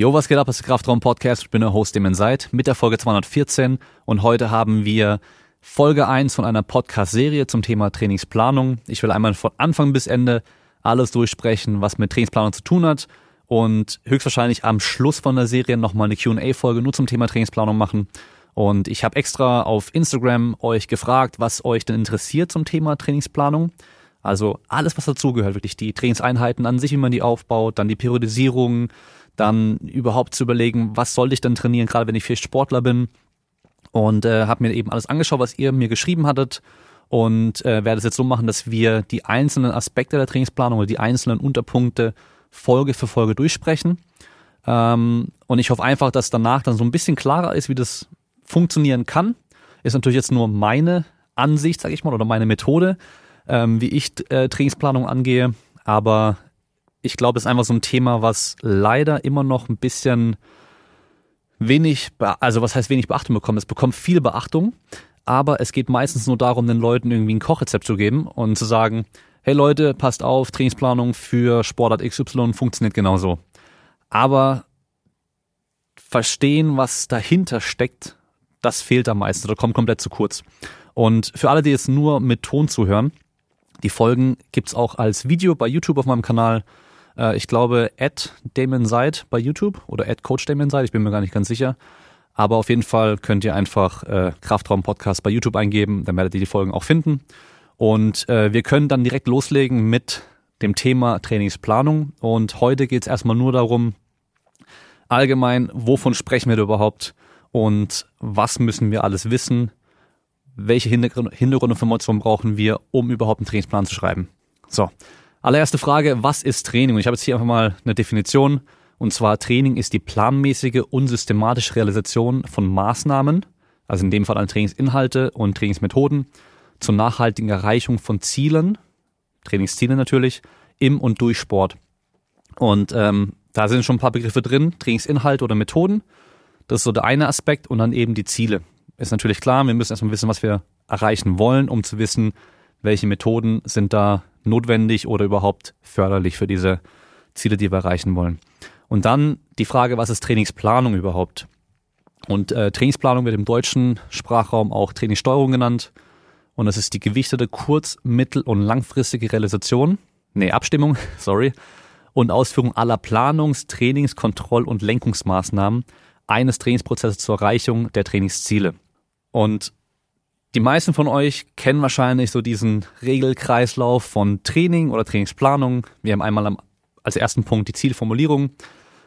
Jo, was geht ab? Das ist der Kraftraum Podcast. Ich bin der Host, dem ihr seid, mit der Folge 214. Und heute haben wir Folge 1 von einer Podcast-Serie zum Thema Trainingsplanung. Ich will einmal von Anfang bis Ende alles durchsprechen, was mit Trainingsplanung zu tun hat. Und höchstwahrscheinlich am Schluss von der Serie nochmal eine QA-Folge nur zum Thema Trainingsplanung machen. Und ich habe extra auf Instagram euch gefragt, was euch denn interessiert zum Thema Trainingsplanung. Also alles, was dazugehört, wirklich die Trainingseinheiten an sich, wie man die aufbaut, dann die Periodisierung, dann überhaupt zu überlegen, was soll ich denn trainieren, gerade wenn ich viel Sportler bin. Und äh, habe mir eben alles angeschaut, was ihr mir geschrieben hattet und äh, werde es jetzt so machen, dass wir die einzelnen Aspekte der Trainingsplanung oder die einzelnen Unterpunkte Folge für Folge durchsprechen. Ähm, und ich hoffe einfach, dass danach dann so ein bisschen klarer ist, wie das funktionieren kann. Ist natürlich jetzt nur meine Ansicht, sage ich mal, oder meine Methode, ähm, wie ich äh, Trainingsplanung angehe. Aber ich glaube, es ist einfach so ein Thema, was leider immer noch ein bisschen wenig, also was heißt wenig Beachtung bekommt. Es bekommt viel Beachtung, aber es geht meistens nur darum, den Leuten irgendwie ein Kochrezept zu geben und zu sagen, hey Leute, passt auf, Trainingsplanung für Sportart XY funktioniert genauso. Aber verstehen, was dahinter steckt, das fehlt am meisten oder kommt komplett zu kurz. Und für alle, die jetzt nur mit Ton zuhören, die Folgen gibt's auch als Video bei YouTube auf meinem Kanal. Äh, ich glaube, at Damon Seid bei YouTube oder at Coach Damon Seid, ich bin mir gar nicht ganz sicher. Aber auf jeden Fall könnt ihr einfach äh, Kraftraum Podcast bei YouTube eingeben, dann werdet ihr die Folgen auch finden. Und äh, wir können dann direkt loslegen mit dem Thema Trainingsplanung. Und heute geht's erstmal nur darum, allgemein, wovon sprechen wir überhaupt und was müssen wir alles wissen, welche Hintergrundinformationen brauchen wir, um überhaupt einen Trainingsplan zu schreiben. So, allererste Frage, was ist Training? Und ich habe jetzt hier einfach mal eine Definition. Und zwar Training ist die planmäßige und systematische Realisation von Maßnahmen, also in dem Fall an Trainingsinhalte und Trainingsmethoden, zur nachhaltigen Erreichung von Zielen, Trainingsziele natürlich, im und durch Sport. Und ähm, da sind schon ein paar Begriffe drin, Trainingsinhalte oder Methoden. Das ist so der eine Aspekt und dann eben die Ziele ist natürlich klar, wir müssen erstmal wissen, was wir erreichen wollen, um zu wissen, welche Methoden sind da notwendig oder überhaupt förderlich für diese Ziele, die wir erreichen wollen. Und dann die Frage, was ist Trainingsplanung überhaupt? Und äh, Trainingsplanung wird im deutschen Sprachraum auch Trainingssteuerung genannt. Und das ist die gewichtete kurz-, mittel- und langfristige Realisation, nee, Abstimmung, sorry, und Ausführung aller Planungs-, Trainings-, Kontroll- und Lenkungsmaßnahmen eines Trainingsprozesses zur Erreichung der Trainingsziele. Und die meisten von euch kennen wahrscheinlich so diesen Regelkreislauf von Training oder Trainingsplanung. Wir haben einmal als ersten Punkt die Zielformulierung.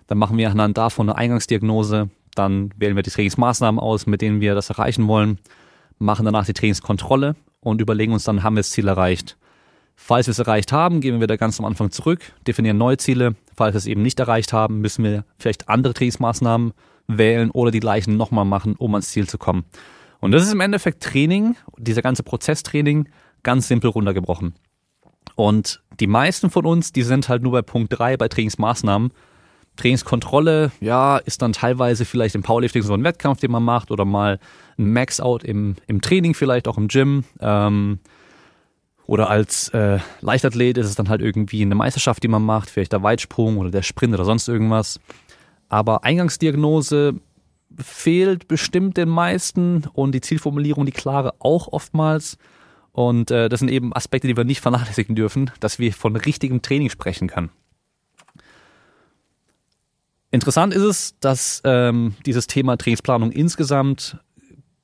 Dann machen wir anhand davon eine Eingangsdiagnose. Dann wählen wir die Trainingsmaßnahmen aus, mit denen wir das erreichen wollen. Machen danach die Trainingskontrolle und überlegen uns dann, haben wir das Ziel erreicht. Falls wir es erreicht haben, gehen wir wieder ganz am Anfang zurück, definieren neue Ziele. Falls wir es eben nicht erreicht haben, müssen wir vielleicht andere Trainingsmaßnahmen wählen oder die gleichen nochmal machen, um ans Ziel zu kommen. Und das ist im Endeffekt Training, dieser ganze Prozesstraining, ganz simpel runtergebrochen. Und die meisten von uns, die sind halt nur bei Punkt drei bei Trainingsmaßnahmen. Trainingskontrolle, ja, ist dann teilweise vielleicht im Powerlifting so ein Wettkampf, den man macht, oder mal ein Max-Out im, im Training, vielleicht auch im Gym. Ähm, oder als äh, Leichtathlet ist es dann halt irgendwie eine Meisterschaft, die man macht, vielleicht der Weitsprung oder der Sprint oder sonst irgendwas. Aber Eingangsdiagnose fehlt bestimmt den meisten und die Zielformulierung, die klare auch oftmals. Und äh, das sind eben Aspekte, die wir nicht vernachlässigen dürfen, dass wir von richtigem Training sprechen können. Interessant ist es, dass ähm, dieses Thema Trainingsplanung insgesamt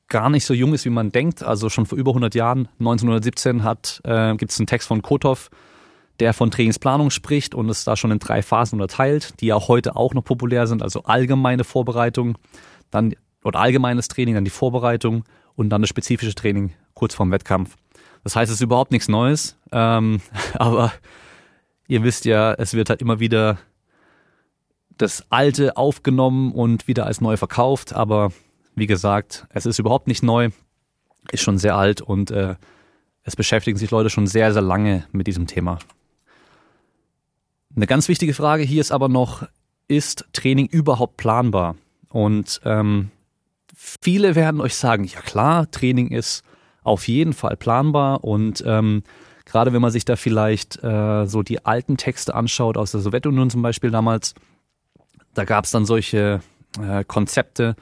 gar nicht so jung ist, wie man denkt. Also schon vor über 100 Jahren, 1917, hat äh, gibt es einen Text von Kotov, der von Trainingsplanung spricht und es da schon in drei Phasen unterteilt, die ja heute auch noch populär sind. Also allgemeine Vorbereitung, dann oder allgemeines Training, dann die Vorbereitung und dann das spezifische Training kurz vorm Wettkampf. Das heißt, es ist überhaupt nichts Neues, ähm, aber ihr wisst ja, es wird halt immer wieder das Alte aufgenommen und wieder als neu verkauft, aber wie gesagt, es ist überhaupt nicht neu, ist schon sehr alt und äh, es beschäftigen sich Leute schon sehr, sehr lange mit diesem Thema. Eine ganz wichtige Frage hier ist aber noch, ist Training überhaupt planbar? Und ähm, viele werden euch sagen, ja klar, Training ist auf jeden Fall planbar und ähm, gerade wenn man sich da vielleicht äh, so die alten Texte anschaut aus der Sowjetunion zum Beispiel damals, Da gab es dann solche äh, Konzepte,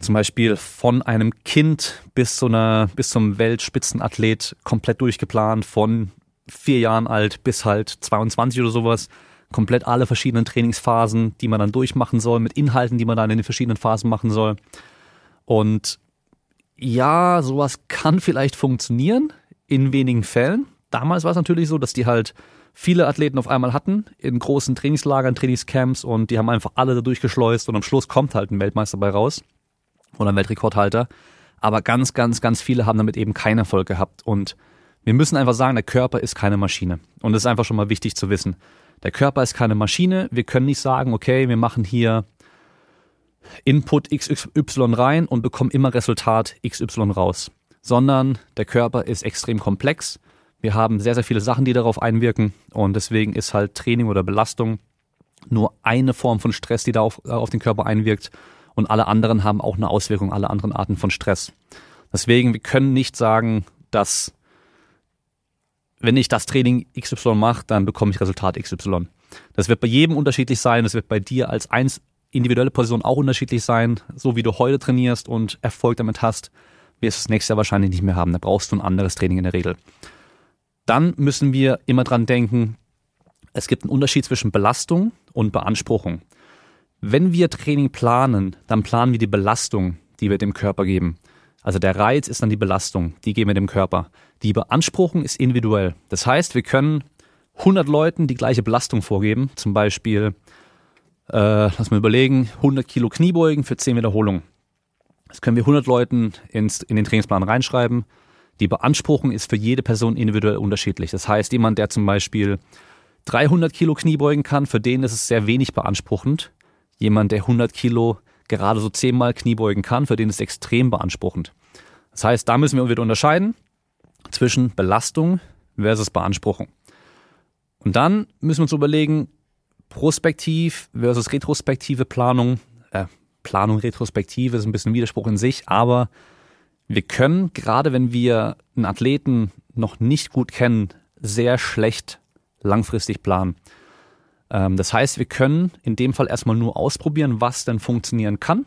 zum Beispiel von einem Kind bis zu einer, bis zum Weltspitzenathlet komplett durchgeplant, von vier Jahren alt bis halt 22 oder sowas. Komplett alle verschiedenen Trainingsphasen, die man dann durchmachen soll, mit Inhalten, die man dann in den verschiedenen Phasen machen soll. Und ja, sowas kann vielleicht funktionieren in wenigen Fällen. Damals war es natürlich so, dass die halt viele Athleten auf einmal hatten in großen Trainingslagern, Trainingscamps und die haben einfach alle da durchgeschleust und am Schluss kommt halt ein Weltmeister bei raus oder ein Weltrekordhalter. Aber ganz, ganz, ganz viele haben damit eben keinen Erfolg gehabt und wir müssen einfach sagen, der Körper ist keine Maschine. Und das ist einfach schon mal wichtig zu wissen. Der Körper ist keine Maschine. Wir können nicht sagen, okay, wir machen hier Input XY rein und bekommen immer Resultat XY raus. Sondern der Körper ist extrem komplex. Wir haben sehr, sehr viele Sachen, die darauf einwirken. Und deswegen ist halt Training oder Belastung nur eine Form von Stress, die da auf, auf den Körper einwirkt. Und alle anderen haben auch eine Auswirkung, alle anderen Arten von Stress. Deswegen, wir können nicht sagen, dass wenn ich das Training XY mache, dann bekomme ich Resultat XY. Das wird bei jedem unterschiedlich sein. Das wird bei dir als eins individuelle Position auch unterschiedlich sein. So wie du heute trainierst und Erfolg damit hast, wirst du es nächstes Jahr wahrscheinlich nicht mehr haben. Da brauchst du ein anderes Training in der Regel. Dann müssen wir immer dran denken, es gibt einen Unterschied zwischen Belastung und Beanspruchung. Wenn wir Training planen, dann planen wir die Belastung, die wir dem Körper geben. Also der Reiz ist dann die Belastung, die geben wir dem Körper. Die Beanspruchung ist individuell. Das heißt, wir können 100 Leuten die gleiche Belastung vorgeben, zum Beispiel, äh, lass mal überlegen, 100 Kilo Kniebeugen für 10 Wiederholungen. Das können wir 100 Leuten ins, in den Trainingsplan reinschreiben. Die Beanspruchung ist für jede Person individuell unterschiedlich. Das heißt, jemand, der zum Beispiel 300 Kilo Kniebeugen kann, für den ist es sehr wenig beanspruchend. Jemand, der 100 Kilo gerade so zehnmal Kniebeugen kann, für den ist extrem beanspruchend. Das heißt, da müssen wir wieder unterscheiden zwischen Belastung versus Beanspruchung. Und dann müssen wir uns überlegen, prospektiv versus retrospektive Planung. Äh, Planung, Retrospektive ist ein bisschen Widerspruch in sich, aber wir können, gerade wenn wir einen Athleten noch nicht gut kennen, sehr schlecht langfristig planen. Ähm, das heißt, wir können in dem Fall erstmal nur ausprobieren, was denn funktionieren kann.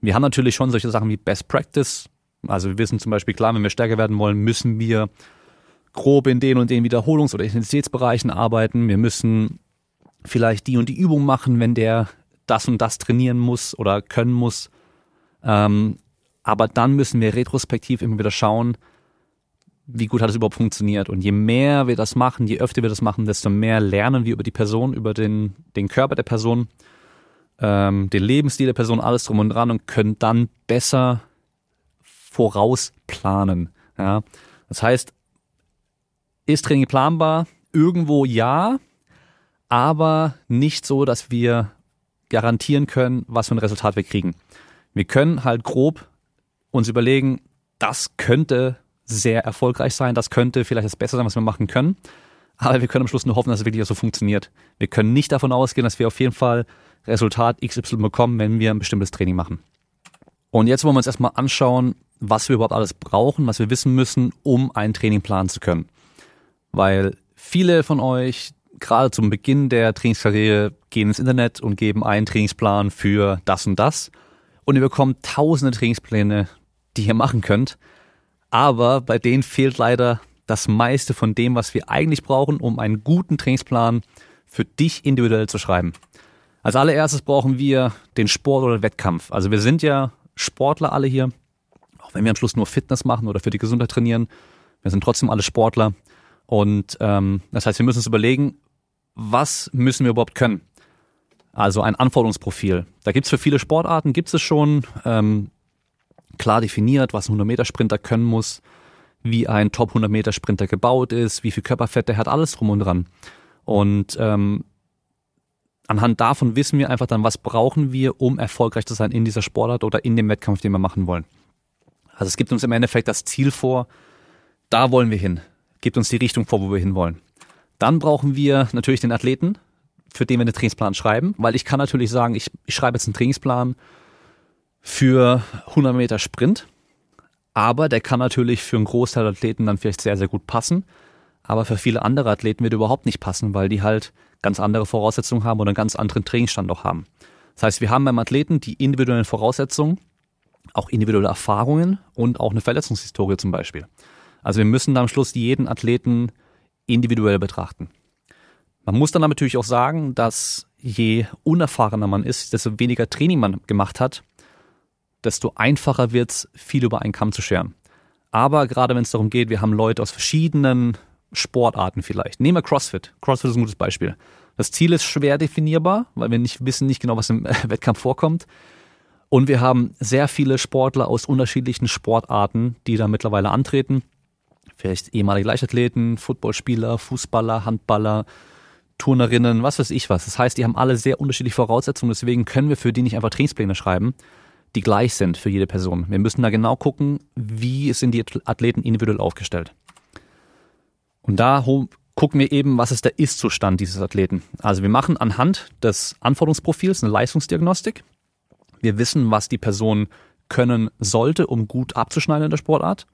Wir haben natürlich schon solche Sachen wie Best Practice, also wir wissen zum Beispiel, klar, wenn wir stärker werden wollen, müssen wir grob in den und den Wiederholungs- oder Intensitätsbereichen arbeiten. Wir müssen vielleicht die und die Übung machen, wenn der das und das trainieren muss oder können muss. Ähm, aber dann müssen wir retrospektiv immer wieder schauen, wie gut hat es überhaupt funktioniert. Und je mehr wir das machen, je öfter wir das machen, desto mehr lernen wir über die Person, über den, den Körper der Person, ähm, den Lebensstil der Person, alles drum und dran und können dann besser vorausplanen. Ja? Das heißt, ist Training planbar? Irgendwo ja, aber nicht so, dass wir garantieren können, was für ein Resultat wir kriegen. Wir können halt grob uns überlegen, das könnte sehr erfolgreich sein, das könnte vielleicht das Beste sein, was wir machen können. Aber wir können am Schluss nur hoffen, dass es wirklich so funktioniert. Wir können nicht davon ausgehen, dass wir auf jeden Fall Resultat XY bekommen, wenn wir ein bestimmtes Training machen. Und jetzt wollen wir uns erstmal anschauen, was wir überhaupt alles brauchen, was wir wissen müssen, um einen Training planen zu können. Weil viele von euch gerade zum Beginn der Trainingskarriere gehen ins Internet und geben einen Trainingsplan für das und das und ihr bekommt tausende Trainingspläne, die ihr machen könnt, aber bei denen fehlt leider das meiste von dem, was wir eigentlich brauchen, um einen guten Trainingsplan für dich individuell zu schreiben. Als allererstes brauchen wir den Sport oder den Wettkampf. Also wir sind ja Sportler alle hier auch wenn wir am Schluss nur Fitness machen oder für die Gesundheit trainieren, wir sind trotzdem alle Sportler. Und ähm, das heißt, wir müssen uns überlegen, was müssen wir überhaupt können? Also ein Anforderungsprofil. Da gibt's für viele Sportarten, gibt es schon ähm, klar definiert, was ein 100-Meter-Sprinter können muss, wie ein Top-100-Meter-Sprinter gebaut ist, wie viel Körperfett der hat, alles drum und dran. Und ähm, anhand davon wissen wir einfach dann, was brauchen wir, um erfolgreich zu sein in dieser Sportart oder in dem Wettkampf, den wir machen wollen. Also es gibt uns im Endeffekt das Ziel vor, da wollen wir hin. Gibt uns die Richtung vor, wo wir hinwollen. Dann brauchen wir natürlich den Athleten, für den wir einen Trainingsplan schreiben, weil ich kann natürlich sagen, ich, ich schreibe jetzt einen Trainingsplan für 100 Meter Sprint, aber der kann natürlich für einen Großteil der Athleten dann vielleicht sehr, sehr gut passen. aber für viele andere Athleten wird überhaupt nicht passen, weil die halt ganz andere Voraussetzungen haben oder einen ganz anderen Trainingsstand auch haben. Das heißt, wir haben beim Athleten die individuellen Voraussetzungen, auch individuelle Erfahrungen und auch eine Verletzungshistorie zum Beispiel. Also wir müssen am Schluss jeden Athleten individuell betrachten. Man muss dann natürlich auch sagen, dass je unerfahrener man ist, desto weniger Training man gemacht hat, desto einfacher wird es, viel über einen Kamm zu scheren. Aber gerade wenn es darum geht, wir haben Leute aus verschiedenen Sportarten vielleicht. Nehmen wir CrossFit. CrossFit ist ein gutes Beispiel. Das Ziel ist schwer definierbar, weil wir nicht wissen nicht genau, was im Wettkampf vorkommt. Und wir haben sehr viele Sportler aus unterschiedlichen Sportarten, die da mittlerweile antreten. Vielleicht ehemalige Leichtathleten, Footballspieler, Fußballer, Handballer, Turnerinnen, was weiß ich was. Das heißt, die haben alle sehr unterschiedliche Voraussetzungen. Deswegen können wir für die nicht einfach Trainingspläne schreiben, die gleich sind für jede Person. Wir müssen da genau gucken, wie sind die Athleten individuell aufgestellt. Und da gucken wir eben, was ist der Ist-Zustand dieses Athleten. Also wir machen anhand des Anforderungsprofils eine Leistungsdiagnostik. Wir wissen, was die Person können sollte, um gut abzuschneiden in der Sportart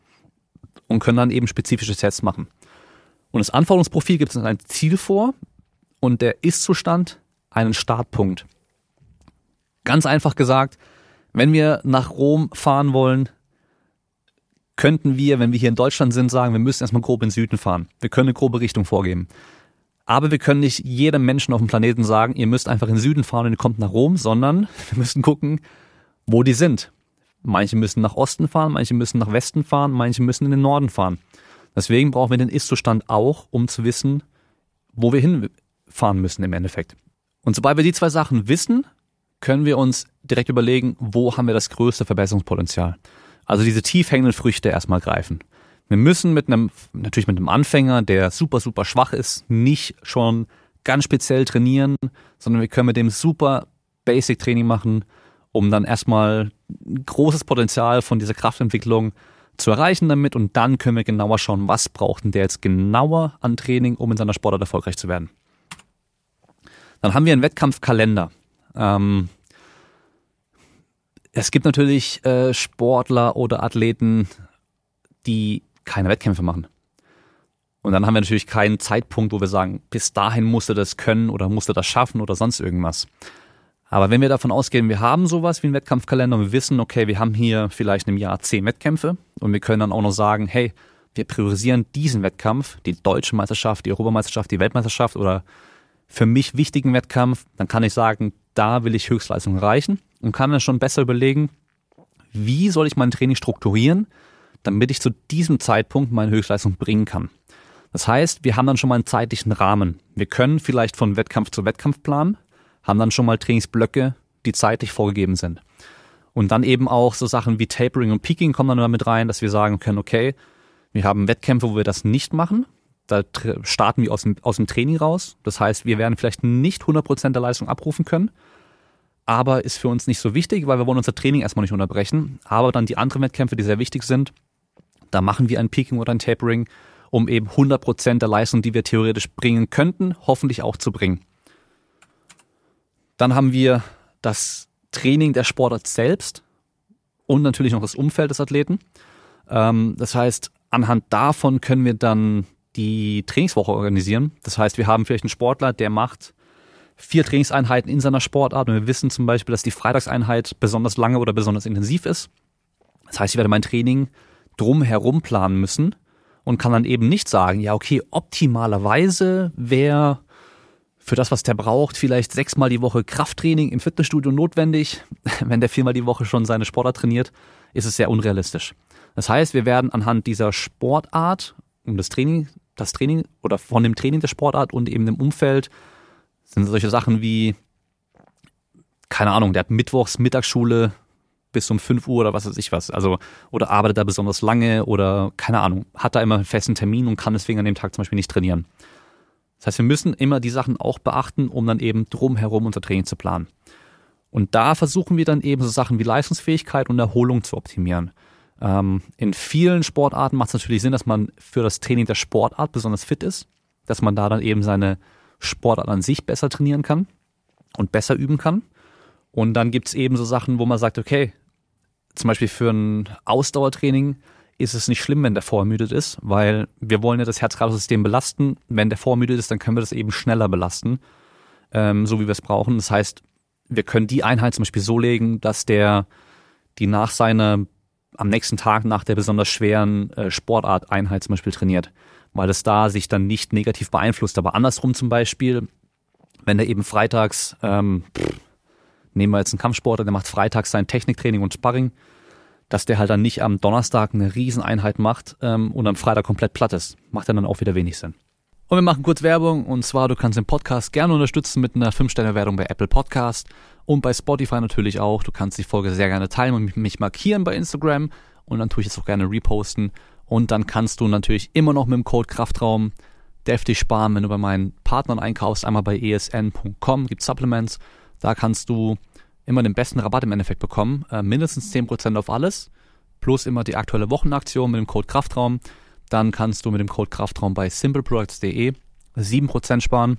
und können dann eben spezifische Tests machen. Und das Anforderungsprofil gibt uns ein Ziel vor und der Ist-Zustand einen Startpunkt. Ganz einfach gesagt, wenn wir nach Rom fahren wollen, könnten wir, wenn wir hier in Deutschland sind, sagen, wir müssen erstmal grob in den Süden fahren. Wir können eine grobe Richtung vorgeben. Aber wir können nicht jedem Menschen auf dem Planeten sagen, ihr müsst einfach in den Süden fahren und ihr kommt nach Rom, sondern wir müssen gucken, wo die sind. Manche müssen nach Osten fahren, manche müssen nach Westen fahren, manche müssen in den Norden fahren. Deswegen brauchen wir den Ist-Zustand auch, um zu wissen, wo wir hinfahren müssen im Endeffekt. Und sobald wir die zwei Sachen wissen, können wir uns direkt überlegen, wo haben wir das größte Verbesserungspotenzial. Also diese tief hängenden Früchte erstmal greifen. Wir müssen mit einem, natürlich mit einem Anfänger, der super, super schwach ist, nicht schon ganz speziell trainieren, sondern wir können mit dem super Basic Training machen, um dann erstmal großes Potenzial von dieser Kraftentwicklung zu erreichen damit und dann können wir genauer schauen, was braucht denn der jetzt genauer an Training, um in seiner Sportart erfolgreich zu werden. Dann haben wir einen Wettkampfkalender. Ähm, es gibt natürlich äh, Sportler oder Athleten, die keine Wettkämpfe machen. Und dann haben wir natürlich keinen Zeitpunkt, wo wir sagen, bis dahin musste das können oder musste das schaffen oder sonst irgendwas. Aber wenn wir davon ausgehen, wir haben sowas wie einen Wettkampfkalender und wir wissen, okay, wir haben hier vielleicht im Jahr zehn Wettkämpfe und wir können dann auch noch sagen, hey, wir priorisieren diesen Wettkampf, die deutsche Meisterschaft, die Europameisterschaft, die Weltmeisterschaft oder für mich wichtigen Wettkampf, dann kann ich sagen, da will ich Höchstleistung erreichen und kann dann schon besser überlegen, wie soll ich mein Training strukturieren, damit ich zu diesem Zeitpunkt meine Höchstleistung bringen kann. Das heißt, wir haben dann schon mal einen zeitlichen Rahmen. Wir können vielleicht von Wettkampf zu Wettkampf planen, haben dann schon mal Trainingsblöcke, die zeitlich vorgegeben sind. Und dann eben auch so Sachen wie Tapering und Peaking kommen dann damit rein, dass wir sagen können, okay, wir haben Wettkämpfe, wo wir das nicht machen. Da starten wir aus dem, aus dem Training raus. Das heißt, wir werden vielleicht nicht 100% der Leistung abrufen können, aber ist für uns nicht so wichtig, weil wir wollen unser Training erstmal nicht unterbrechen. Aber dann die anderen Wettkämpfe, die sehr wichtig sind, da machen wir ein Peaking oder ein Tapering, um eben 100% der Leistung, die wir theoretisch bringen könnten, hoffentlich auch zu bringen. Dann haben wir das Training der Sportart selbst und natürlich noch das Umfeld des Athleten. Ähm, das heißt, anhand davon können wir dann die Trainingswoche organisieren. Das heißt, wir haben vielleicht einen Sportler, der macht vier Trainingseinheiten in seiner Sportart und wir wissen zum Beispiel, dass die Freitagseinheit besonders lange oder besonders intensiv ist. Das heißt, ich werde mein Training drumherum planen müssen und kann dann eben nicht sagen, ja, okay, optimalerweise wäre für das, was der braucht, vielleicht sechsmal die Woche Krafttraining im Fitnessstudio notwendig. Wenn der viermal die Woche schon seine Sportart trainiert, ist es sehr unrealistisch. Das heißt, wir werden anhand dieser Sportart und das Training, das Training oder von dem Training der Sportart und eben dem Umfeld sind solche Sachen wie, keine Ahnung, der hat mittwochs Mittagsschule bis um 5 Uhr oder was weiß ich was. Also, oder arbeitet da besonders lange oder keine Ahnung, hat da immer einen festen Termin und kann deswegen an dem Tag zum Beispiel nicht trainieren. Das heißt, wir müssen immer die Sachen auch beachten, um dann eben drumherum unser Training zu planen. Und da versuchen wir dann eben so Sachen wie Leistungsfähigkeit und Erholung zu optimieren. Ähm, in vielen Sportarten macht es natürlich Sinn, dass man für das Training der Sportart besonders fit ist, dass man da dann eben seine Sportart an sich besser trainieren kann und besser üben kann. Und dann gibt es eben so Sachen, wo man sagt, okay, zum Beispiel für ein Ausdauertraining ist es nicht schlimm, wenn der vorermüdet ist, weil wir wollen ja das Herz-Kreislauf-System belasten. Wenn der vorermüdet ist, dann können wir das eben schneller belasten, ähm, so wie wir es brauchen. Das heißt, wir können die Einheit zum Beispiel so legen, dass der die nach seiner am nächsten Tag nach der besonders schweren äh, Sportart-Einheit zum Beispiel trainiert, weil es da sich dann nicht negativ beeinflusst. Aber andersrum zum Beispiel, wenn der eben freitags, ähm, nehmen wir jetzt einen Kampfsportler, der macht freitags sein Techniktraining und Sparring, dass der halt dann nicht am Donnerstag eine Rieseneinheit macht ähm, und am Freitag komplett platt ist. Macht dann auch wieder wenig Sinn. Und wir machen kurz Werbung und zwar, du kannst den Podcast gerne unterstützen mit einer 5-Sterne-Wertung bei Apple Podcast und bei Spotify natürlich auch. Du kannst die Folge sehr gerne teilen und mich markieren bei Instagram und dann tue ich es auch gerne reposten. Und dann kannst du natürlich immer noch mit dem Code Kraftraum deftig sparen, wenn du bei meinen Partnern einkaufst. Einmal bei esn.com gibt Supplements. Da kannst du immer den besten Rabatt im Endeffekt bekommen. Äh, mindestens 10% auf alles. Plus immer die aktuelle Wochenaktion mit dem Code Kraftraum. Dann kannst du mit dem Code Kraftraum bei simpleproducts.de 7% sparen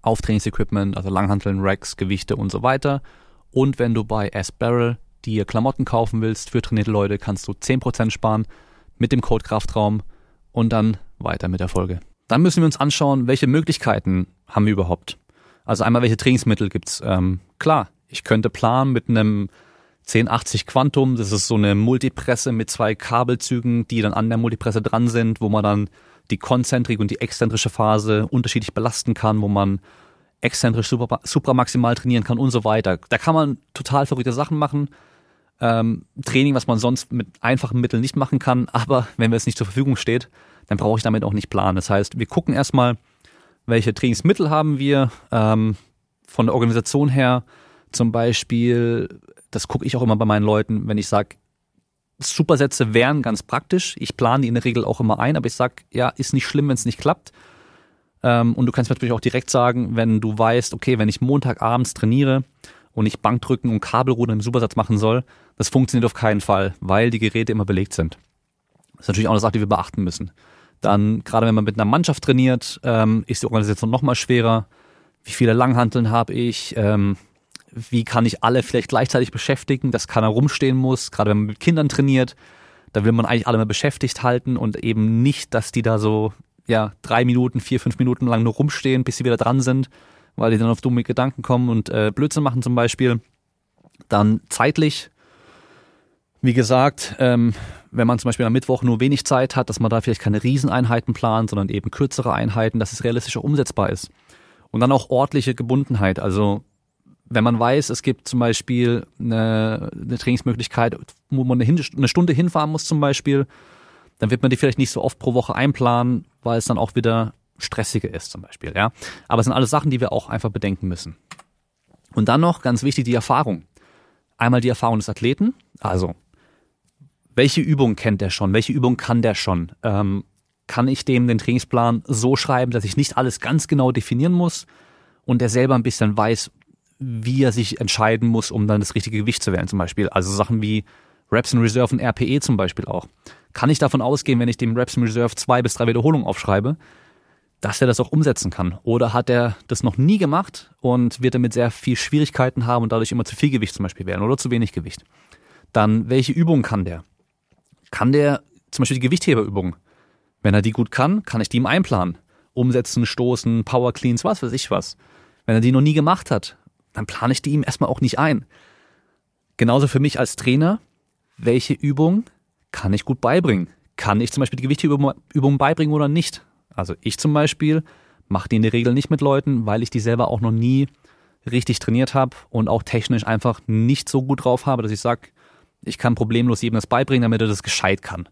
auf Trainingsequipment, also Langhanteln, Racks, Gewichte und so weiter. Und wenn du bei S-Barrel dir Klamotten kaufen willst für trainierte Leute, kannst du 10% sparen mit dem Code Kraftraum und dann weiter mit der Folge. Dann müssen wir uns anschauen, welche Möglichkeiten haben wir überhaupt. Also einmal, welche Trainingsmittel gibt's? Ähm, klar, ich könnte planen mit einem 1080 Quantum, das ist so eine Multipresse mit zwei Kabelzügen, die dann an der Multipresse dran sind, wo man dann die konzentrik und die exzentrische Phase unterschiedlich belasten kann, wo man exzentrisch supramaximal trainieren kann und so weiter. Da kann man total verrückte Sachen machen. Ähm, Training, was man sonst mit einfachen Mitteln nicht machen kann, aber wenn es nicht zur Verfügung steht, dann brauche ich damit auch nicht planen. Das heißt, wir gucken erstmal, welche Trainingsmittel haben wir ähm, von der Organisation her. Zum Beispiel, das gucke ich auch immer bei meinen Leuten, wenn ich sage, Supersätze wären ganz praktisch. Ich plane die in der Regel auch immer ein, aber ich sag, ja, ist nicht schlimm, wenn es nicht klappt. Ähm, und du kannst natürlich auch direkt sagen, wenn du weißt, okay, wenn ich Montagabends trainiere und ich Bankdrücken und Kabelrudern im Supersatz machen soll, das funktioniert auf keinen Fall, weil die Geräte immer belegt sind. Das ist natürlich auch eine Sache, die wir beachten müssen. Dann, gerade wenn man mit einer Mannschaft trainiert, ähm, ist die Organisation noch mal schwerer. Wie viele Langhanteln habe ich? Ähm, wie kann ich alle vielleicht gleichzeitig beschäftigen, dass keiner rumstehen muss, gerade wenn man mit Kindern trainiert, da will man eigentlich alle mal beschäftigt halten und eben nicht, dass die da so ja drei Minuten, vier, fünf Minuten lang nur rumstehen, bis sie wieder dran sind, weil die dann auf dumme Gedanken kommen und äh, Blödsinn machen zum Beispiel. Dann zeitlich, wie gesagt, ähm, wenn man zum Beispiel am Mittwoch nur wenig Zeit hat, dass man da vielleicht keine Rieseneinheiten plant, sondern eben kürzere Einheiten, dass es realistischer umsetzbar ist. Und dann auch ordentliche Gebundenheit, also wenn man weiß, es gibt zum Beispiel eine, eine Trainingsmöglichkeit, wo man eine, Stunde hinfahren muss zum Beispiel, dann wird man die vielleicht nicht so oft pro Woche einplanen, weil es dann auch wieder stressiger ist zum Beispiel. Ja, aber es sind alles Sachen, die wir auch einfach bedenken müssen. Und dann noch ganz wichtig die Erfahrung. Einmal die Erfahrung des Athleten, also welche Übung kennt der schon, welche Übung kann der schon? Ähm, kann ich dem den Trainingsplan so schreiben, dass ich nicht alles ganz genau definieren muss und der selber ein bisschen weiß, wie er sich entscheiden muss, um dann das richtige Gewicht zu wählen zum Beispiel. Also Sachen wie Reps in Reserve und RPE zum Beispiel auch. Kann ich davon ausgehen, wenn ich dem Reps in Reserve zwei bis drei Wiederholungen aufschreibe, dass er das auch umsetzen kann? Oder hat er das noch nie gemacht und wird damit sehr viel Schwierigkeiten haben und dadurch immer zu viel Gewicht zum Beispiel werden oder zu wenig Gewicht? Dann, welche Übungen kann der? Kann der zum Beispiel die Gewichtheberübung? Wenn er die gut kann, kann ich die ihm einplanen. Umsetzen, stoßen, Power Cleans, was weiß ich was. Wenn er die noch nie gemacht hat, dann plane ich die ihm erstmal auch nicht ein. Genauso für mich als Trainer, welche Übung kann ich gut beibringen? Kann ich zum Beispiel die Gewichtübung beibringen oder nicht? Also ich zum Beispiel mache die in der Regel nicht mit Leuten, weil ich die selber auch noch nie richtig trainiert habe und auch technisch einfach nicht so gut drauf habe, dass ich sage, ich kann problemlos jedem das beibringen, damit er das gescheit kann.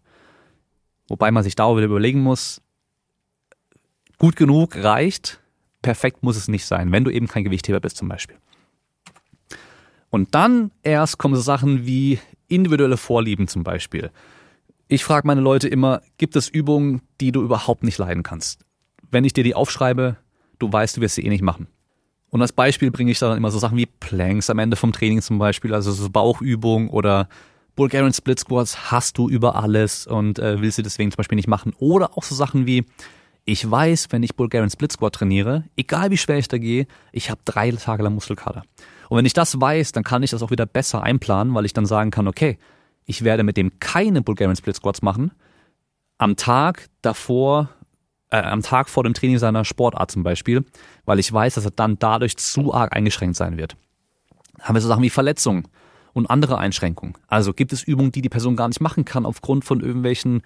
Wobei man sich da auch wieder überlegen muss, gut genug reicht, perfekt muss es nicht sein, wenn du eben kein Gewichtheber bist zum Beispiel. Und dann erst kommen so Sachen wie individuelle Vorlieben zum Beispiel. Ich frage meine Leute immer, gibt es Übungen, die du überhaupt nicht leiden kannst? Wenn ich dir die aufschreibe, du weißt, du wirst sie eh nicht machen. Und als Beispiel bringe ich dann immer so Sachen wie Planks am Ende vom Training zum Beispiel, also so Bauchübungen oder Bulgarian Split Squats hast du über alles und äh, willst du deswegen zum Beispiel nicht machen. Oder auch so Sachen wie, ich weiß, wenn ich Bulgarian Split Squat trainiere, egal wie schwer ich da gehe, ich habe drei Tage lang Muskelkater. Und wenn ich das weiß, dann kann ich das auch wieder besser einplanen, weil ich dann sagen kann, okay, ich werde mit dem keine Bulgarian Split Squats machen, am Tag davor, äh, am Tag vor dem Training seiner Sportart zum Beispiel, weil ich weiß, dass er dann dadurch zu arg eingeschränkt sein wird. Haben wir so Sachen wie Verletzungen und andere Einschränkungen. Also gibt es Übungen, die die Person gar nicht machen kann aufgrund von irgendwelchen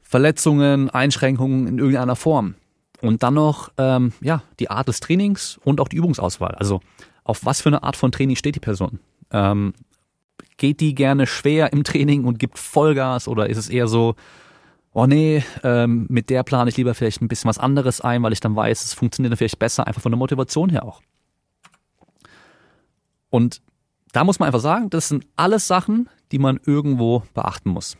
Verletzungen, Einschränkungen in irgendeiner Form. Und dann noch ähm, ja die Art des Trainings und auch die Übungsauswahl. Also auf was für eine Art von Training steht die Person? Ähm, geht die gerne schwer im Training und gibt Vollgas oder ist es eher so, oh nee, ähm, mit der plane ich lieber vielleicht ein bisschen was anderes ein, weil ich dann weiß, es funktioniert dann vielleicht besser, einfach von der Motivation her auch. Und da muss man einfach sagen, das sind alles Sachen, die man irgendwo beachten muss.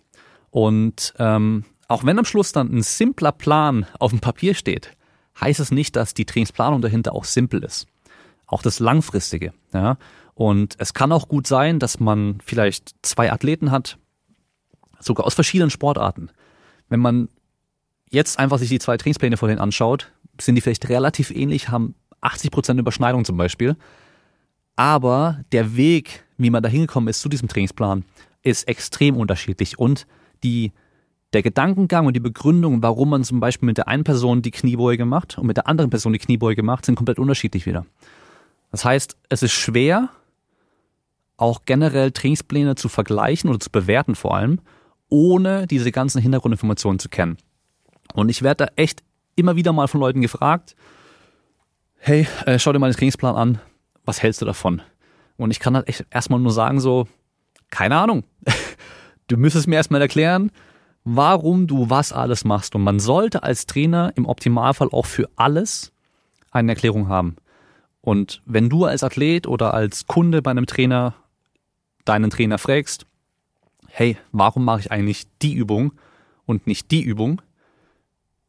Und ähm, auch wenn am Schluss dann ein simpler Plan auf dem Papier steht, heißt es nicht, dass die Trainingsplanung dahinter auch simpel ist. Auch das Langfristige. Ja? Und es kann auch gut sein, dass man vielleicht zwei Athleten hat, sogar aus verschiedenen Sportarten. Wenn man jetzt einfach sich die zwei Trainingspläne vor denen anschaut, sind die vielleicht relativ ähnlich, haben 80 Prozent Überschneidung zum Beispiel. Aber der Weg, wie man da hingekommen ist zu diesem Trainingsplan, ist extrem unterschiedlich und die, der Gedankengang und die Begründung, warum man zum Beispiel mit der einen Person die Kniebeuge macht und mit der anderen Person die Kniebeuge macht, sind komplett unterschiedlich wieder. Das heißt, es ist schwer, auch generell Trainingspläne zu vergleichen oder zu bewerten vor allem, ohne diese ganzen Hintergrundinformationen zu kennen. Und ich werde da echt immer wieder mal von Leuten gefragt, hey, äh, schau dir mal den Trainingsplan an, was hältst du davon? Und ich kann halt echt erstmal nur sagen, so, keine Ahnung. Du müsstest mir erstmal erklären, warum du was alles machst. Und man sollte als Trainer im Optimalfall auch für alles eine Erklärung haben. Und wenn du als Athlet oder als Kunde bei einem Trainer deinen Trainer fragst, hey, warum mache ich eigentlich die Übung und nicht die Übung?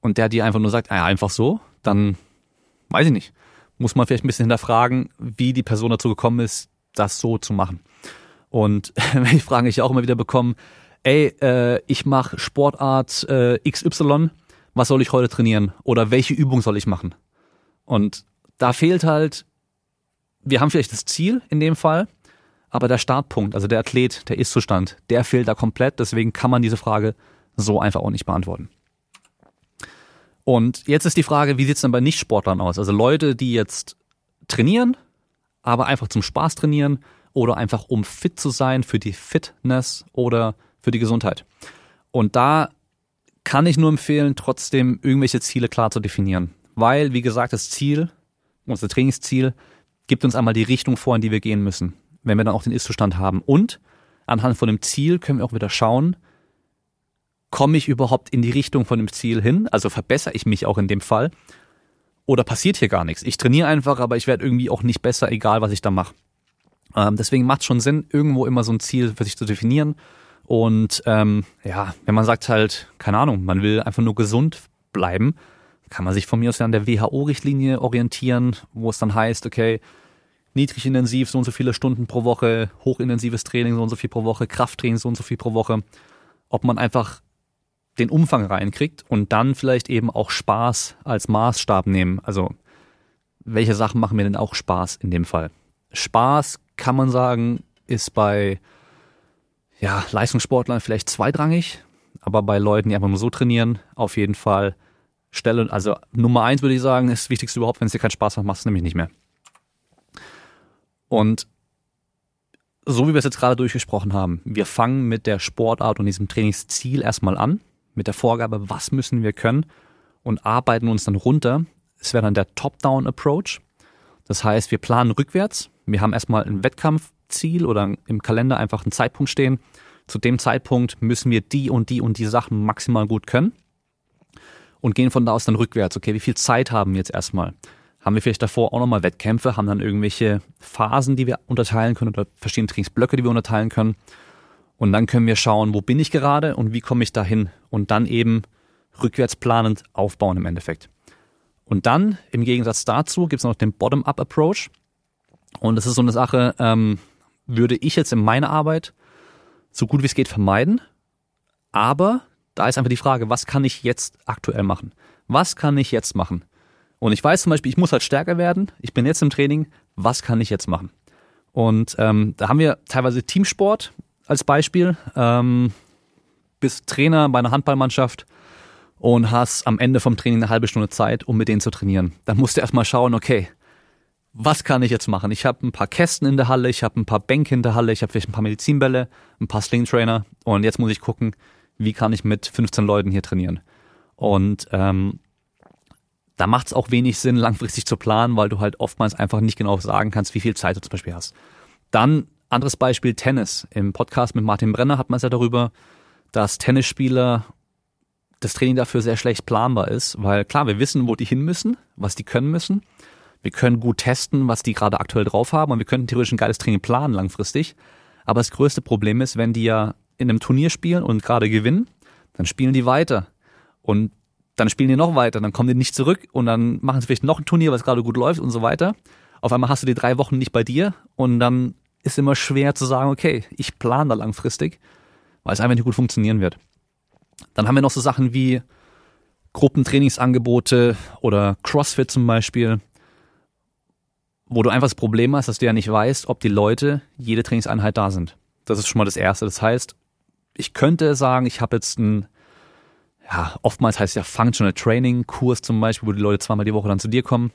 Und der dir einfach nur sagt, ja, einfach so, dann weiß ich nicht muss man vielleicht ein bisschen hinterfragen, wie die Person dazu gekommen ist, das so zu machen. Und ich Fragen ich auch immer wieder bekomme, ey, äh, ich mache Sportart äh, XY, was soll ich heute trainieren? Oder welche Übung soll ich machen? Und da fehlt halt, wir haben vielleicht das Ziel in dem Fall, aber der Startpunkt, also der Athlet, der Ist-Zustand, der fehlt da komplett. Deswegen kann man diese Frage so einfach auch nicht beantworten. Und jetzt ist die Frage, wie sieht's denn bei Nichtsportlern aus? Also Leute, die jetzt trainieren, aber einfach zum Spaß trainieren oder einfach um fit zu sein für die Fitness oder für die Gesundheit. Und da kann ich nur empfehlen, trotzdem irgendwelche Ziele klar zu definieren. Weil, wie gesagt, das Ziel, unser Trainingsziel, gibt uns einmal die Richtung vor, in die wir gehen müssen, wenn wir dann auch den Ist-Zustand haben. Und anhand von dem Ziel können wir auch wieder schauen, komme ich überhaupt in die Richtung von dem Ziel hin? Also verbessere ich mich auch in dem Fall? Oder passiert hier gar nichts? Ich trainiere einfach, aber ich werde irgendwie auch nicht besser, egal was ich da mache. Ähm, deswegen macht schon Sinn, irgendwo immer so ein Ziel für sich zu definieren. Und ähm, ja, wenn man sagt halt, keine Ahnung, man will einfach nur gesund bleiben, kann man sich von mir aus ja an der WHO-Richtlinie orientieren, wo es dann heißt, okay, niedrig intensiv so und so viele Stunden pro Woche, hochintensives Training so und so viel pro Woche, Krafttraining so und so viel pro Woche. Ob man einfach den Umfang reinkriegt und dann vielleicht eben auch Spaß als Maßstab nehmen. Also welche Sachen machen mir denn auch Spaß in dem Fall? Spaß kann man sagen, ist bei ja, Leistungssportlern vielleicht zweitrangig, aber bei Leuten, die einfach nur so trainieren, auf jeden Fall Stelle, also Nummer eins würde ich sagen, ist das Wichtigste überhaupt, wenn es dir keinen Spaß macht, machst du nämlich nicht mehr. Und so wie wir es jetzt gerade durchgesprochen haben, wir fangen mit der Sportart und diesem Trainingsziel erstmal an mit der Vorgabe, was müssen wir können und arbeiten uns dann runter. Es wäre dann der Top-Down-Approach. Das heißt, wir planen rückwärts. Wir haben erstmal ein Wettkampfziel oder im Kalender einfach einen Zeitpunkt stehen. Zu dem Zeitpunkt müssen wir die und die und die Sachen maximal gut können und gehen von da aus dann rückwärts. Okay, wie viel Zeit haben wir jetzt erstmal? Haben wir vielleicht davor auch nochmal Wettkämpfe, haben dann irgendwelche Phasen, die wir unterteilen können oder verschiedene Trainingsblöcke, die wir unterteilen können und dann können wir schauen, wo bin ich gerade und wie komme ich dahin und dann eben rückwärts planend aufbauen im Endeffekt. Und dann, im Gegensatz dazu, gibt es noch den Bottom-up-Approach. Und das ist so eine Sache, ähm, würde ich jetzt in meiner Arbeit so gut wie es geht vermeiden. Aber da ist einfach die Frage, was kann ich jetzt aktuell machen? Was kann ich jetzt machen? Und ich weiß zum Beispiel, ich muss halt stärker werden. Ich bin jetzt im Training. Was kann ich jetzt machen? Und ähm, da haben wir teilweise Teamsport als Beispiel. Ähm, bist Trainer bei einer Handballmannschaft und hast am Ende vom Training eine halbe Stunde Zeit, um mit denen zu trainieren. Dann musst du erstmal schauen, okay, was kann ich jetzt machen? Ich habe ein paar Kästen in der Halle, ich habe ein paar Bänke in der Halle, ich habe vielleicht ein paar Medizinbälle, ein paar Slingtrainer und jetzt muss ich gucken, wie kann ich mit 15 Leuten hier trainieren. Und ähm, da macht es auch wenig Sinn, langfristig zu planen, weil du halt oftmals einfach nicht genau sagen kannst, wie viel Zeit du zum Beispiel hast. Dann anderes Beispiel Tennis. Im Podcast mit Martin Brenner hat man es ja darüber, dass Tennisspieler das Training dafür sehr schlecht planbar ist, weil klar, wir wissen, wo die hin müssen, was die können müssen. Wir können gut testen, was die gerade aktuell drauf haben und wir könnten theoretisch ein geiles Training planen langfristig. Aber das größte Problem ist, wenn die ja in einem Turnier spielen und gerade gewinnen, dann spielen die weiter. Und dann spielen die noch weiter, dann kommen die nicht zurück und dann machen sie vielleicht noch ein Turnier, was gerade gut läuft und so weiter. Auf einmal hast du die drei Wochen nicht bei dir und dann ist immer schwer zu sagen, okay, ich plane da langfristig, weil es einfach nicht gut funktionieren wird. Dann haben wir noch so Sachen wie Gruppentrainingsangebote oder CrossFit zum Beispiel, wo du einfach das Problem hast, dass du ja nicht weißt, ob die Leute jede Trainingseinheit da sind. Das ist schon mal das Erste. Das heißt, ich könnte sagen, ich habe jetzt ein ja, oftmals heißt es ja Functional Training Kurs zum Beispiel, wo die Leute zweimal die Woche dann zu dir kommen.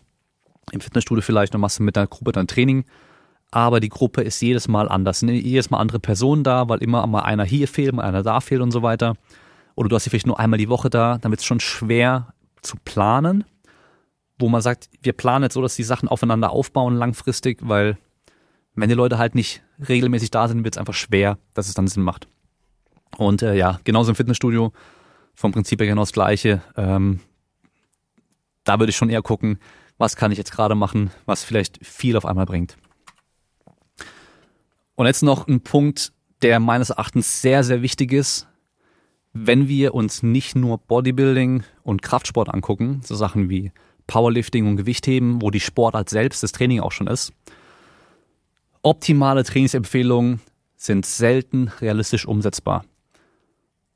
Im Fitnessstudio vielleicht, dann machst du mit der Gruppe dann Training. Aber die Gruppe ist jedes Mal anders. sind jedes Mal andere Personen da, weil immer mal einer hier fehlt, mal einer da fehlt und so weiter. Oder du hast sie vielleicht nur einmal die Woche da, dann wird es schon schwer zu planen. Wo man sagt, wir planen jetzt so, dass die Sachen aufeinander aufbauen langfristig, weil wenn die Leute halt nicht regelmäßig da sind, wird es einfach schwer, dass es dann Sinn macht. Und äh, ja, genauso im Fitnessstudio vom Prinzip her genau das Gleiche. Ähm, da würde ich schon eher gucken, was kann ich jetzt gerade machen, was vielleicht viel auf einmal bringt. Und jetzt noch ein Punkt, der meines Erachtens sehr, sehr wichtig ist, wenn wir uns nicht nur Bodybuilding und Kraftsport angucken, so Sachen wie Powerlifting und Gewichtheben, wo die Sportart selbst das Training auch schon ist. Optimale Trainingsempfehlungen sind selten realistisch umsetzbar.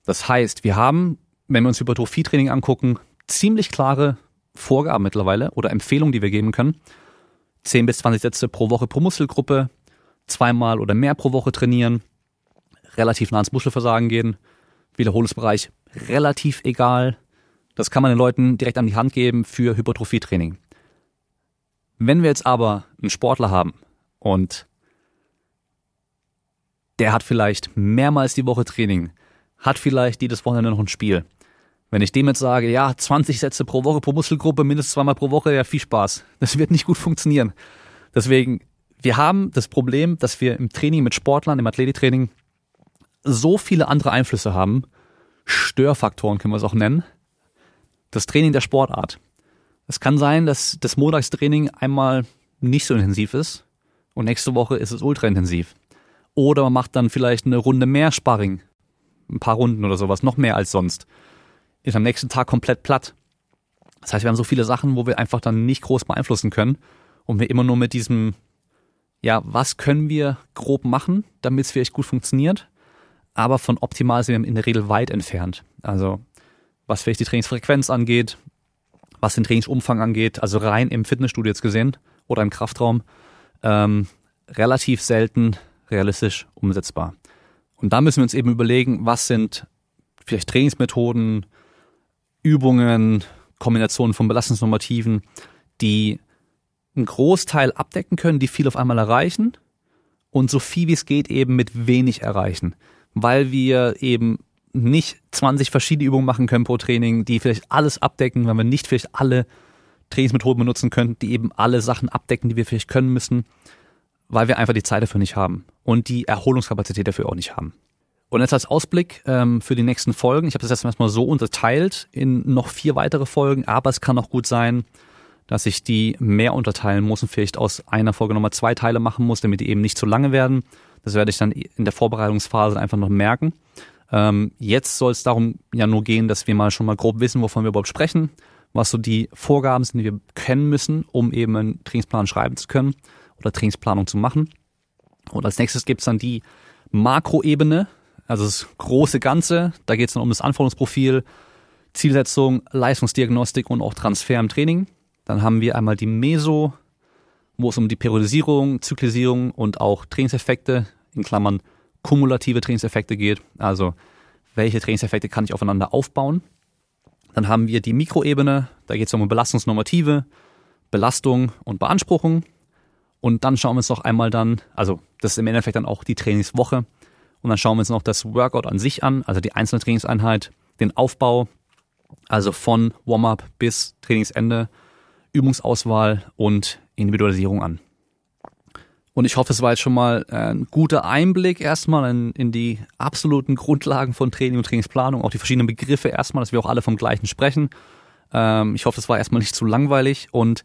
Das heißt, wir haben wenn wir uns Hypertrophietraining angucken, ziemlich klare Vorgaben mittlerweile oder Empfehlungen, die wir geben können. 10 bis 20 Sätze pro Woche pro Muskelgruppe, zweimal oder mehr pro Woche trainieren, relativ nah ans Muskelversagen gehen, Wiederholungsbereich relativ egal. Das kann man den Leuten direkt an die Hand geben für Hypertrophietraining. Wenn wir jetzt aber einen Sportler haben und der hat vielleicht mehrmals die Woche Training, hat vielleicht jedes Wochenende noch ein Spiel, wenn ich dem jetzt sage, ja, 20 Sätze pro Woche pro Muskelgruppe, mindestens zweimal pro Woche, ja, viel Spaß. Das wird nicht gut funktionieren. Deswegen, wir haben das Problem, dass wir im Training mit Sportlern, im Athletiktraining so viele andere Einflüsse haben. Störfaktoren können wir es auch nennen. Das Training der Sportart. Es kann sein, dass das Montagstraining einmal nicht so intensiv ist und nächste Woche ist es ultra intensiv. Oder man macht dann vielleicht eine Runde mehr Sparring. Ein paar Runden oder sowas, noch mehr als sonst ist am nächsten Tag komplett platt. Das heißt, wir haben so viele Sachen, wo wir einfach dann nicht groß beeinflussen können und wir immer nur mit diesem, ja, was können wir grob machen, damit es vielleicht gut funktioniert, aber von optimal sind wir in der Regel weit entfernt. Also was vielleicht die Trainingsfrequenz angeht, was den Trainingsumfang angeht, also rein im Fitnessstudio jetzt gesehen oder im Kraftraum, ähm, relativ selten realistisch umsetzbar. Und da müssen wir uns eben überlegen, was sind vielleicht Trainingsmethoden, Übungen, Kombinationen von Belastungsnormativen, die einen Großteil abdecken können, die viel auf einmal erreichen und so viel wie es geht eben mit wenig erreichen, weil wir eben nicht 20 verschiedene Übungen machen können pro Training, die vielleicht alles abdecken, weil wir nicht vielleicht alle Trainingsmethoden benutzen können, die eben alle Sachen abdecken, die wir vielleicht können müssen, weil wir einfach die Zeit dafür nicht haben und die Erholungskapazität dafür auch nicht haben. Und jetzt als Ausblick ähm, für die nächsten Folgen, ich habe das erstmal so unterteilt in noch vier weitere Folgen, aber es kann auch gut sein, dass ich die mehr unterteilen muss und vielleicht aus einer Folge nochmal zwei Teile machen muss, damit die eben nicht zu lange werden. Das werde ich dann in der Vorbereitungsphase einfach noch merken. Ähm, jetzt soll es darum ja nur gehen, dass wir mal schon mal grob wissen, wovon wir überhaupt sprechen, was so die Vorgaben sind, die wir kennen müssen, um eben einen Trainingsplan schreiben zu können oder Trainingsplanung zu machen. Und als nächstes gibt's dann die Makroebene, also das große Ganze, da geht es dann um das Anforderungsprofil, Zielsetzung, Leistungsdiagnostik und auch Transfer im Training. Dann haben wir einmal die Meso, wo es um die Periodisierung, Zyklisierung und auch Trainingseffekte in Klammern kumulative Trainingseffekte geht, also welche Trainingseffekte kann ich aufeinander aufbauen. Dann haben wir die Mikroebene, da geht es um Belastungsnormative, Belastung und Beanspruchung. Und dann schauen wir uns noch einmal dann, also das ist im Endeffekt dann auch die Trainingswoche. Und dann schauen wir uns noch das Workout an sich an, also die einzelne Trainingseinheit, den Aufbau, also von Warm-up bis Trainingsende, Übungsauswahl und Individualisierung an. Und ich hoffe, es war jetzt schon mal ein guter Einblick erstmal in, in, die absoluten Grundlagen von Training und Trainingsplanung, auch die verschiedenen Begriffe erstmal, dass wir auch alle vom gleichen sprechen. Ähm, ich hoffe, es war erstmal nicht zu langweilig und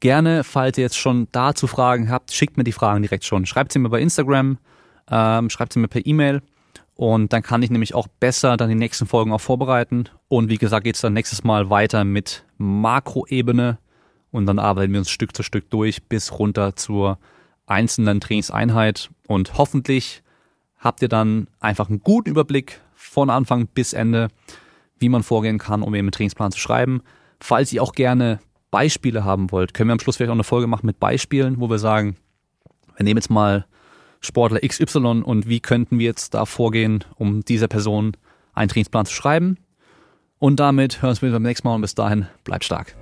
gerne, falls ihr jetzt schon dazu Fragen habt, schickt mir die Fragen direkt schon. Schreibt sie mir bei Instagram, ähm, schreibt sie mir per E-Mail und dann kann ich nämlich auch besser dann die nächsten Folgen auch vorbereiten. Und wie gesagt, geht es dann nächstes Mal weiter mit Makroebene und dann arbeiten wir uns Stück für Stück durch bis runter zur einzelnen Trainingseinheit und hoffentlich habt ihr dann einfach einen guten Überblick von Anfang bis Ende, wie man vorgehen kann, um eben einen Trainingsplan zu schreiben. Falls ihr auch gerne Beispiele haben wollt, können wir am Schluss vielleicht auch eine Folge machen mit Beispielen, wo wir sagen, wir nehmen jetzt mal Sportler XY und wie könnten wir jetzt da vorgehen, um dieser Person einen Trainingsplan zu schreiben. Und damit hören wir uns beim nächsten Mal und bis dahin bleibt stark.